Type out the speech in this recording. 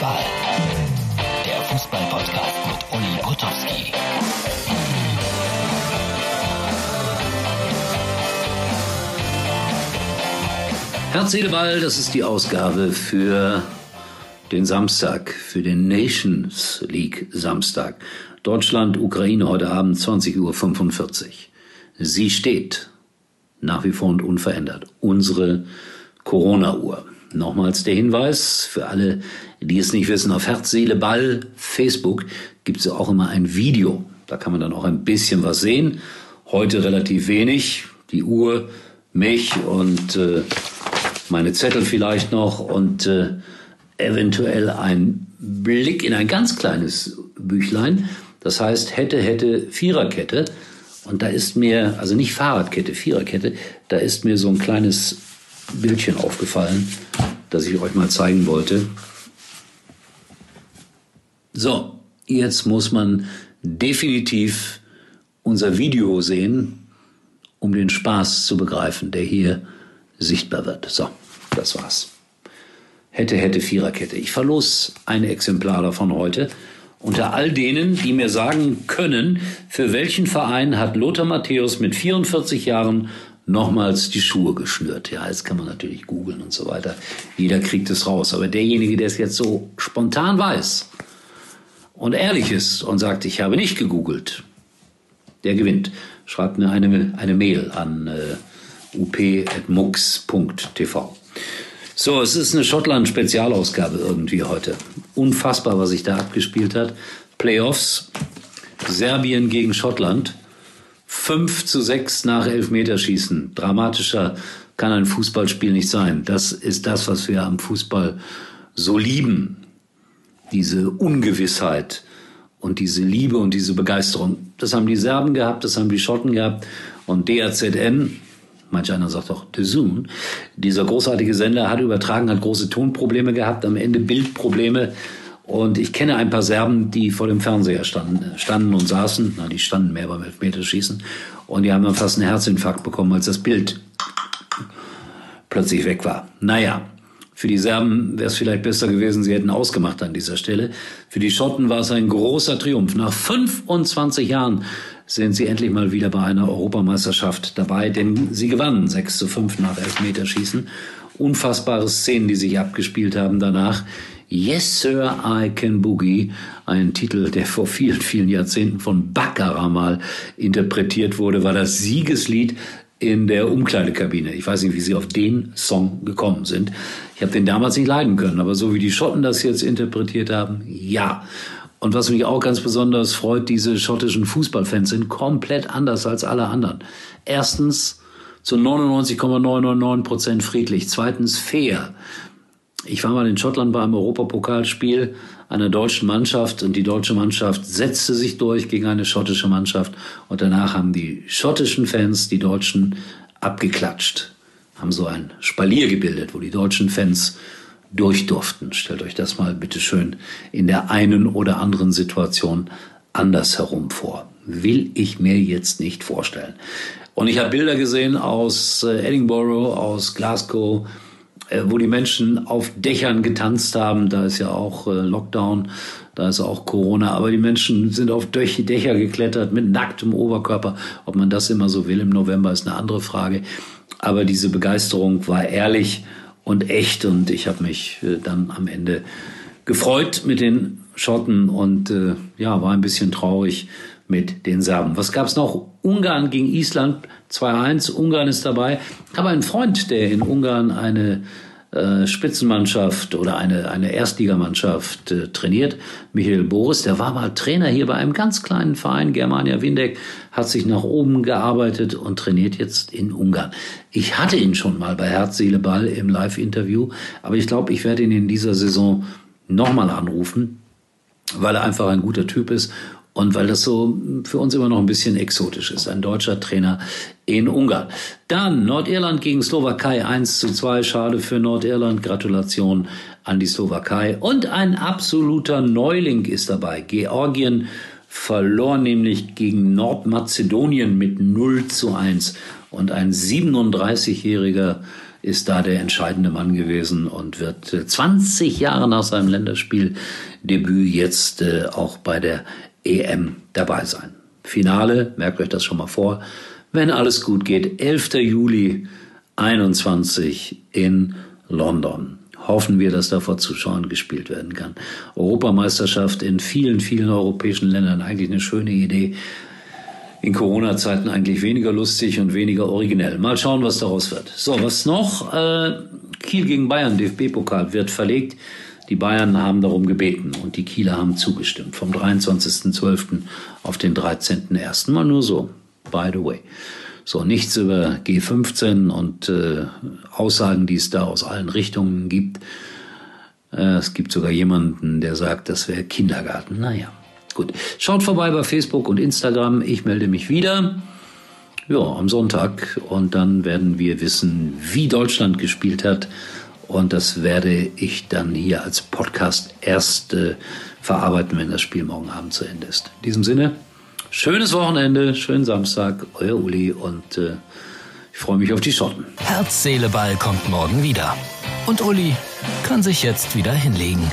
Fußball. Der Fußball-Podcast mit Uli Potowski. Herz, Seele, Ball, das ist die Ausgabe für den Samstag, für den Nations League Samstag. Deutschland, Ukraine heute Abend 20.45 Uhr. Sie steht nach wie vor und unverändert. Unsere Corona-Uhr. Nochmals der Hinweis für alle, die es nicht wissen, auf Herz, Seele, Ball, Facebook gibt es auch immer ein Video. Da kann man dann auch ein bisschen was sehen. Heute relativ wenig. Die Uhr, mich und äh, meine Zettel vielleicht noch und äh, eventuell ein Blick in ein ganz kleines Büchlein. Das heißt, hätte, hätte, Viererkette. Und da ist mir, also nicht Fahrradkette, Viererkette, da ist mir so ein kleines Bildchen aufgefallen, das ich euch mal zeigen wollte. So, jetzt muss man definitiv unser Video sehen, um den Spaß zu begreifen, der hier sichtbar wird. So, das war's. Hätte, hätte, Viererkette. Ich verlos ein Exemplar davon heute. Unter all denen, die mir sagen können, für welchen Verein hat Lothar Matthäus mit 44 Jahren nochmals die Schuhe geschnürt. Ja, jetzt kann man natürlich googeln und so weiter. Jeder kriegt es raus. Aber derjenige, der es jetzt so spontan weiß und ehrlich ist und sagt, ich habe nicht gegoogelt, der gewinnt. Schreibt mir eine, eine Mail an äh, up.mux.tv. So, es ist eine Schottland-Spezialausgabe irgendwie heute. Unfassbar, was sich da abgespielt hat. Playoffs, Serbien gegen Schottland. 5 zu 6 nach Elfmeterschießen. Dramatischer kann ein Fußballspiel nicht sein. Das ist das, was wir am Fußball so lieben. Diese Ungewissheit und diese Liebe und diese Begeisterung. Das haben die Serben gehabt, das haben die Schotten gehabt. Und DAZN, manch einer sagt auch The Zoom, dieser großartige Sender hat übertragen, hat große Tonprobleme gehabt, am Ende Bildprobleme. Und ich kenne ein paar Serben, die vor dem Fernseher standen, standen und saßen. Na, die standen mehr beim Elfmeterschießen. Und die haben dann fast einen Herzinfarkt bekommen, als das Bild plötzlich weg war. Naja, für die Serben wäre es vielleicht besser gewesen, sie hätten ausgemacht an dieser Stelle. Für die Schotten war es ein großer Triumph. Nach 25 Jahren sind sie endlich mal wieder bei einer Europameisterschaft dabei, denn sie gewannen 6 zu 5 nach Elfmeterschießen. Unfassbare Szenen, die sich abgespielt haben danach. Yes, Sir, I Can Boogie, ein Titel, der vor vielen, vielen Jahrzehnten von Baccarat mal interpretiert wurde, war das Siegeslied in der Umkleidekabine. Ich weiß nicht, wie sie auf den Song gekommen sind. Ich habe den damals nicht leiden können, aber so wie die Schotten das jetzt interpretiet haben, ja. Und was mich auch ganz besonders freut, diese schottischen Fußballfans sind komplett anders als alle anderen. Erstens zu 99,999 Prozent friedlich. Zweitens fair. Ich war mal in Schottland bei einem Europapokalspiel einer deutschen Mannschaft und die deutsche Mannschaft setzte sich durch gegen eine schottische Mannschaft und danach haben die schottischen Fans die Deutschen abgeklatscht, haben so ein Spalier gebildet, wo die deutschen Fans durch durften. Stellt euch das mal bitte schön in der einen oder anderen Situation andersherum vor. Will ich mir jetzt nicht vorstellen. Und ich habe Bilder gesehen aus äh, Edinburgh, aus Glasgow, wo die Menschen auf Dächern getanzt haben. Da ist ja auch äh, Lockdown, da ist auch Corona. Aber die Menschen sind auf Dächer geklettert mit nacktem Oberkörper. Ob man das immer so will im November ist eine andere Frage. Aber diese Begeisterung war ehrlich und echt und ich habe mich äh, dann am Ende gefreut mit den Schotten und äh, ja, war ein bisschen traurig mit den Serben. Was gab's noch? Ungarn gegen Island 2-1. Ungarn ist dabei. Ich habe einen Freund, der in Ungarn eine äh, Spitzenmannschaft oder eine, eine Erstligamannschaft äh, trainiert. Michael Boris, der war mal Trainer hier bei einem ganz kleinen Verein, Germania Windeck, hat sich nach oben gearbeitet und trainiert jetzt in Ungarn. Ich hatte ihn schon mal bei Herz, Seele, Ball im Live-Interview, aber ich glaube, ich werde ihn in dieser Saison nochmal anrufen, weil er einfach ein guter Typ ist und weil das so für uns immer noch ein bisschen exotisch ist, ein deutscher Trainer in Ungarn. Dann Nordirland gegen Slowakei 1 zu 2. Schade für Nordirland. Gratulation an die Slowakei. Und ein absoluter Neuling ist dabei. Georgien verlor nämlich gegen Nordmazedonien mit 0 zu 1. Und ein 37-jähriger ist da der entscheidende Mann gewesen und wird 20 äh, Jahre nach seinem Länderspieldebüt jetzt äh, auch bei der EM dabei sein. Finale, merkt euch das schon mal vor, wenn alles gut geht, 11. Juli 21 in London. Hoffen wir, dass da vor Zuschauern gespielt werden kann. Europameisterschaft in vielen, vielen europäischen Ländern, eigentlich eine schöne Idee in Corona-Zeiten eigentlich weniger lustig und weniger originell. Mal schauen, was daraus wird. So, was noch? Äh, Kiel gegen Bayern, DFB-Pokal, wird verlegt. Die Bayern haben darum gebeten und die Kieler haben zugestimmt. Vom 23.12. auf den 13.01. Mal nur so, by the way. So, nichts über G15 und äh, Aussagen, die es da aus allen Richtungen gibt. Äh, es gibt sogar jemanden, der sagt, das wäre Kindergarten. Naja. Gut, schaut vorbei bei Facebook und Instagram. Ich melde mich wieder. Ja, am Sonntag. Und dann werden wir wissen, wie Deutschland gespielt hat. Und das werde ich dann hier als Podcast erst äh, verarbeiten, wenn das Spiel morgen Abend zu Ende ist. In diesem Sinne, schönes Wochenende, schönen Samstag, euer Uli und äh, ich freue mich auf die Schotten. Herz, Seele, Ball kommt morgen wieder. Und Uli kann sich jetzt wieder hinlegen.